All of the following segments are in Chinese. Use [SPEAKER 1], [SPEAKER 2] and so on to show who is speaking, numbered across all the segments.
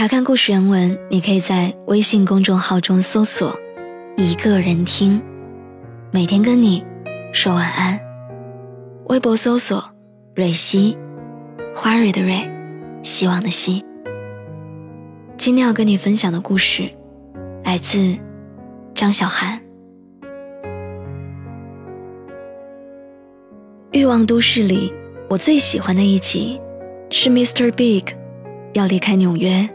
[SPEAKER 1] 查看故事原文，你可以在微信公众号中搜索“一个人听”，每天跟你说晚安。微博搜索“蕊希”，花蕊的蕊，希望的希。今天要跟你分享的故事，来自张小涵。《欲望都市》里，我最喜欢的一集是 Mr. Big 要离开纽约。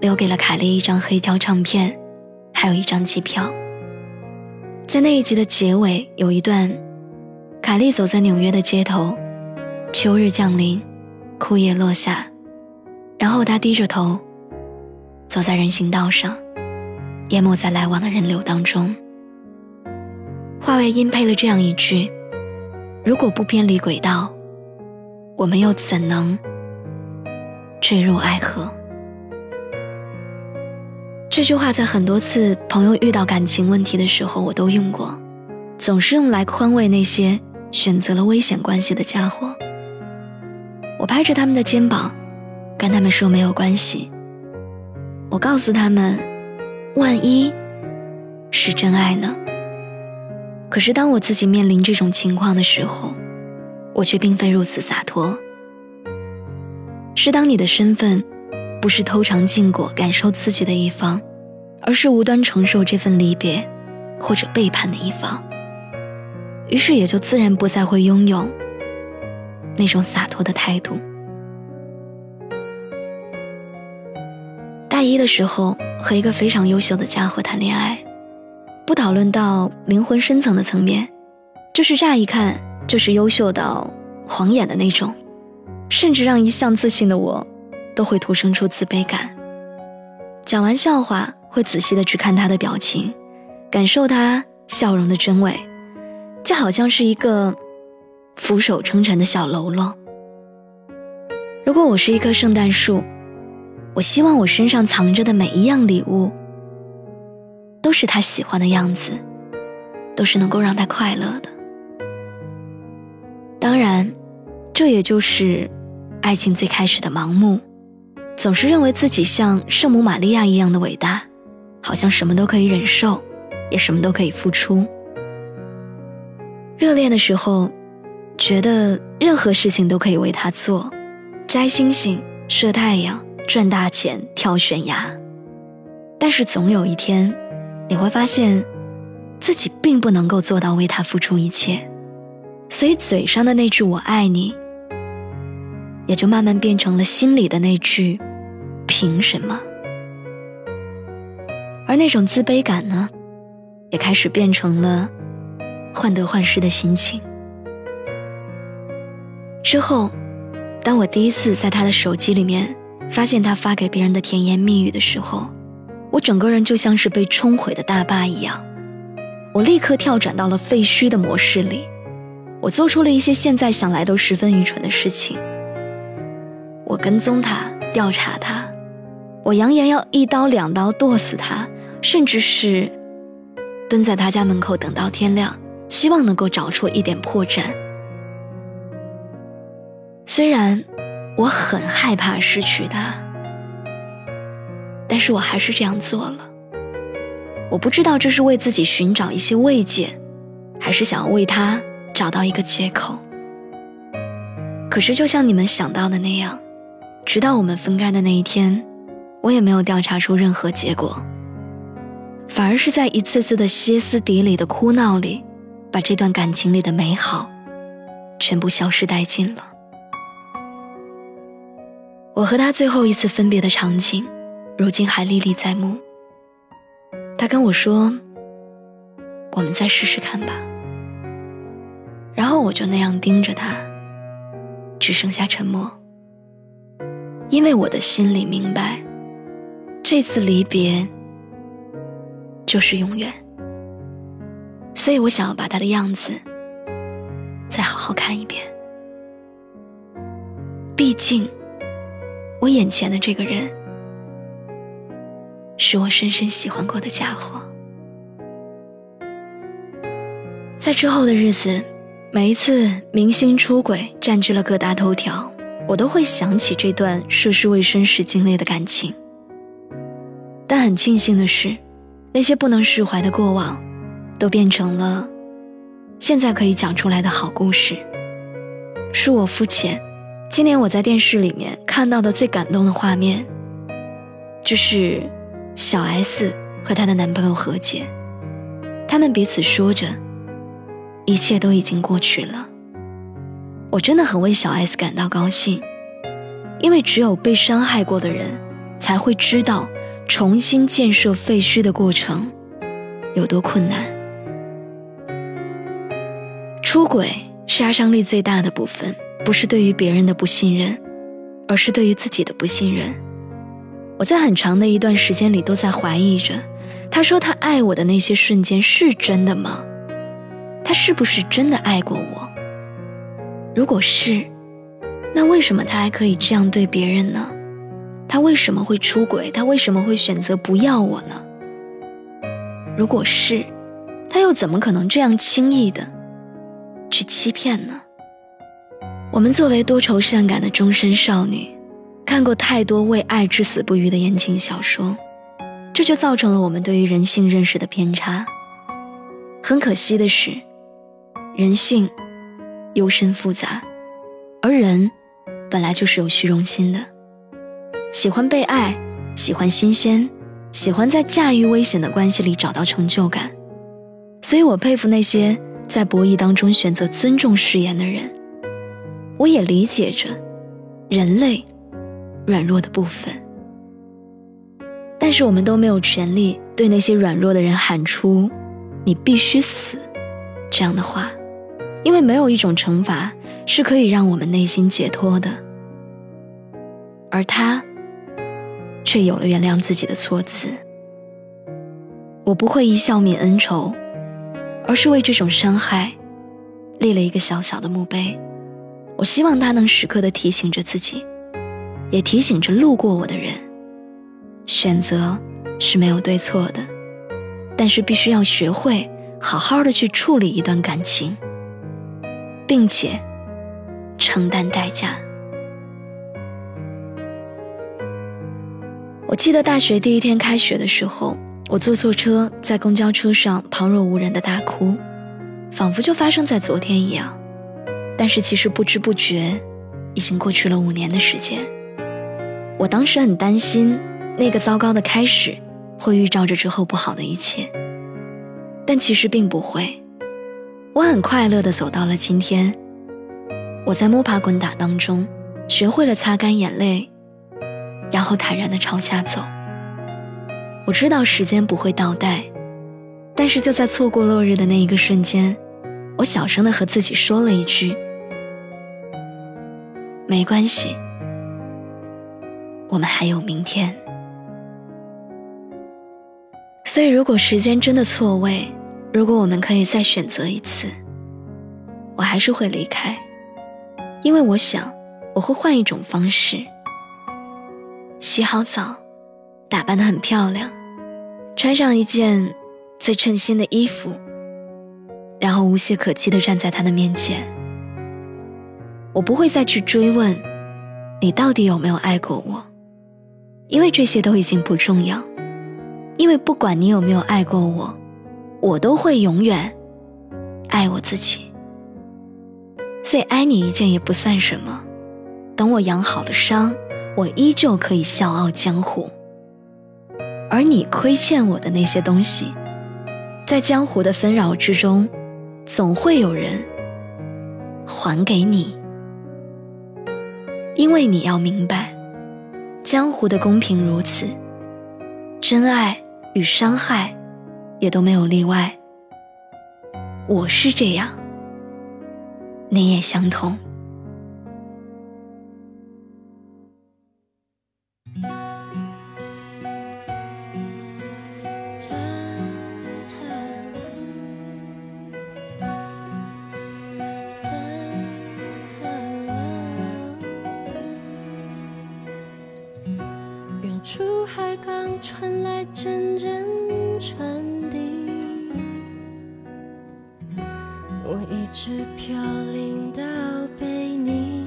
[SPEAKER 1] 留给了凯莉一张黑胶唱片，还有一张机票。在那一集的结尾，有一段，凯莉走在纽约的街头，秋日降临，枯叶落下，然后她低着头，走在人行道上，淹没在来往的人流当中。话外音配了这样一句：“如果不偏离轨道，我们又怎能坠入爱河？”这句话在很多次朋友遇到感情问题的时候，我都用过，总是用来宽慰那些选择了危险关系的家伙。我拍着他们的肩膀，跟他们说没有关系。我告诉他们，万一是真爱呢？可是当我自己面临这种情况的时候，我却并非如此洒脱。是当你的身份。不是偷尝禁果、感受刺激的一方，而是无端承受这份离别或者背叛的一方。于是也就自然不再会拥有那种洒脱的态度。大一的时候，和一个非常优秀的家伙谈恋爱，不讨论到灵魂深层的层面，就是乍一看就是优秀到晃眼的那种，甚至让一向自信的我。都会徒生出自卑感。讲完笑话，会仔细的去看他的表情，感受他笑容的真伪，就好像是一个俯首称臣的小喽啰。如果我是一棵圣诞树，我希望我身上藏着的每一样礼物，都是他喜欢的样子，都是能够让他快乐的。当然，这也就是爱情最开始的盲目。总是认为自己像圣母玛利亚一样的伟大，好像什么都可以忍受，也什么都可以付出。热恋的时候，觉得任何事情都可以为他做，摘星星、射太阳、赚大钱、跳悬崖。但是总有一天，你会发现，自己并不能够做到为他付出一切，所以嘴上的那句“我爱你”，也就慢慢变成了心里的那句。凭什么？而那种自卑感呢，也开始变成了患得患失的心情。之后，当我第一次在他的手机里面发现他发给别人的甜言蜜语的时候，我整个人就像是被冲毁的大坝一样，我立刻跳转到了废墟的模式里，我做出了一些现在想来都十分愚蠢的事情。我跟踪他，调查他。我扬言要一刀两刀剁死他，甚至是蹲在他家门口等到天亮，希望能够找出一点破绽。虽然我很害怕失去他，但是我还是这样做了。我不知道这是为自己寻找一些慰藉，还是想要为他找到一个借口。可是就像你们想到的那样，直到我们分开的那一天。我也没有调查出任何结果，反而是在一次次的歇斯底里的哭闹里，把这段感情里的美好全部消失殆尽了。我和他最后一次分别的场景，如今还历历在目。他跟我说：“我们再试试看吧。”然后我就那样盯着他，只剩下沉默。因为我的心里明白，这次离别就是永远，所以我想要把他的样子再好好看一遍。毕竟，我眼前的这个人是我深深喜欢过的家伙。在之后的日子，每一次明星出轨占据了各大头条。我都会想起这段涉世未深时经历的感情，但很庆幸的是，那些不能释怀的过往，都变成了现在可以讲出来的好故事。恕我肤浅，今年我在电视里面看到的最感动的画面，就是小 S 和她的男朋友和解，他们彼此说着，一切都已经过去了。我真的很为小 S 感到高兴，因为只有被伤害过的人，才会知道重新建设废墟的过程有多困难。出轨杀伤力最大的部分，不是对于别人的不信任，而是对于自己的不信任。我在很长的一段时间里都在怀疑着，他说他爱我的那些瞬间是真的吗？他是不是真的爱过我？如果是，那为什么他还可以这样对别人呢？他为什么会出轨？他为什么会选择不要我呢？如果是，他又怎么可能这样轻易的去欺骗呢？我们作为多愁善感的终身少女，看过太多为爱至死不渝的言情小说，这就造成了我们对于人性认识的偏差。很可惜的是，人性。幽深复杂，而人本来就是有虚荣心的，喜欢被爱，喜欢新鲜，喜欢在驾驭危险的关系里找到成就感。所以我佩服那些在博弈当中选择尊重誓言的人。我也理解着人类软弱的部分，但是我们都没有权利对那些软弱的人喊出“你必须死”这样的话。因为没有一种惩罚是可以让我们内心解脱的，而他却有了原谅自己的措辞。我不会一笑泯恩仇，而是为这种伤害立了一个小小的墓碑。我希望他能时刻的提醒着自己，也提醒着路过我的人：选择是没有对错的，但是必须要学会好好的去处理一段感情。并且承担代价。我记得大学第一天开学的时候，我坐错车，在公交车上旁若无人的大哭，仿佛就发生在昨天一样。但是其实不知不觉，已经过去了五年的时间。我当时很担心，那个糟糕的开始会预兆着之后不好的一切，但其实并不会。我很快乐地走到了今天。我在摸爬滚打当中，学会了擦干眼泪，然后坦然地朝下走。我知道时间不会倒带，但是就在错过落日的那一个瞬间，我小声地和自己说了一句：“没关系，我们还有明天。”所以，如果时间真的错位，如果我们可以再选择一次，我还是会离开，因为我想我会换一种方式，洗好澡，打扮得很漂亮，穿上一件最称心的衣服，然后无懈可击地站在他的面前。我不会再去追问你到底有没有爱过我，因为这些都已经不重要，因为不管你有没有爱过我。我都会永远爱我自己，所以爱你一件也不算什么。等我养好了伤，我依旧可以笑傲江湖。而你亏欠我的那些东西，在江湖的纷扰之中，总会有人还给你。因为你要明白，江湖的公平如此，真爱与伤害也都没有例外。我是这样，你也相同。
[SPEAKER 2] 海港传来阵阵传递，我一直飘零到被你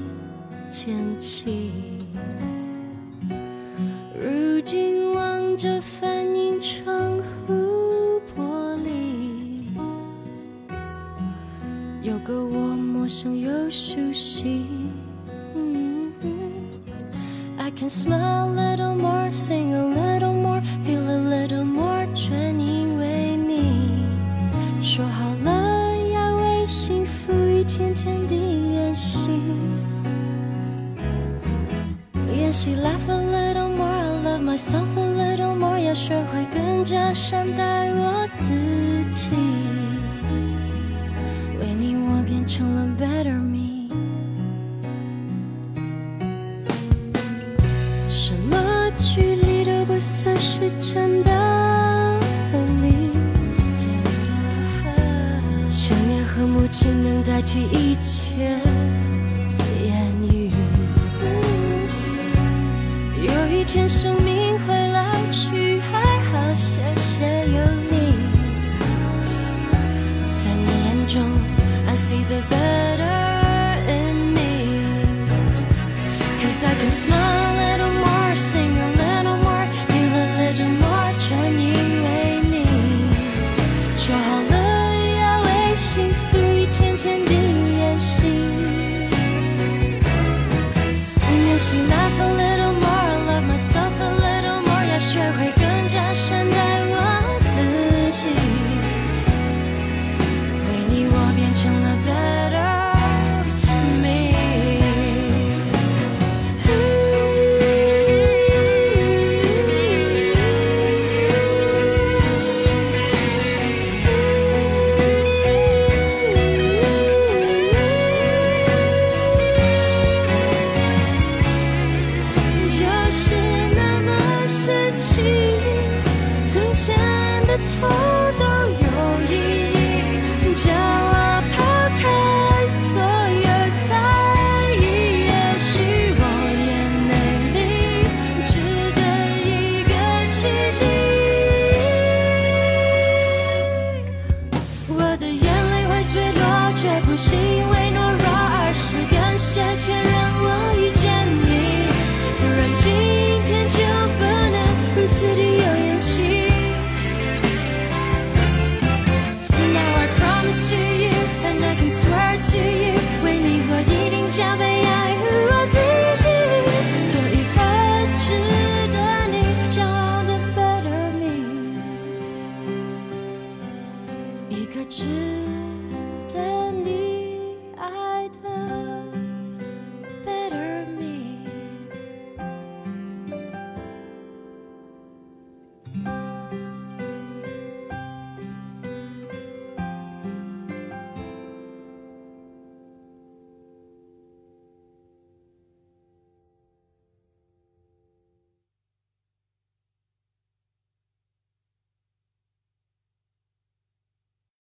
[SPEAKER 2] 捡起。如今望着反映窗户玻璃，有个我陌生又熟悉。can smile a little more, sing a little. feel a little more，全因为你说好了要为幸福一天天地练习，练习 laugh a little more，I love myself a little more，要学会更加善待我自己， 能代替一切言语。有一天生命会老去，还好谢谢有你，在你眼中，I see the better in me，cause I can smile at 错都有意义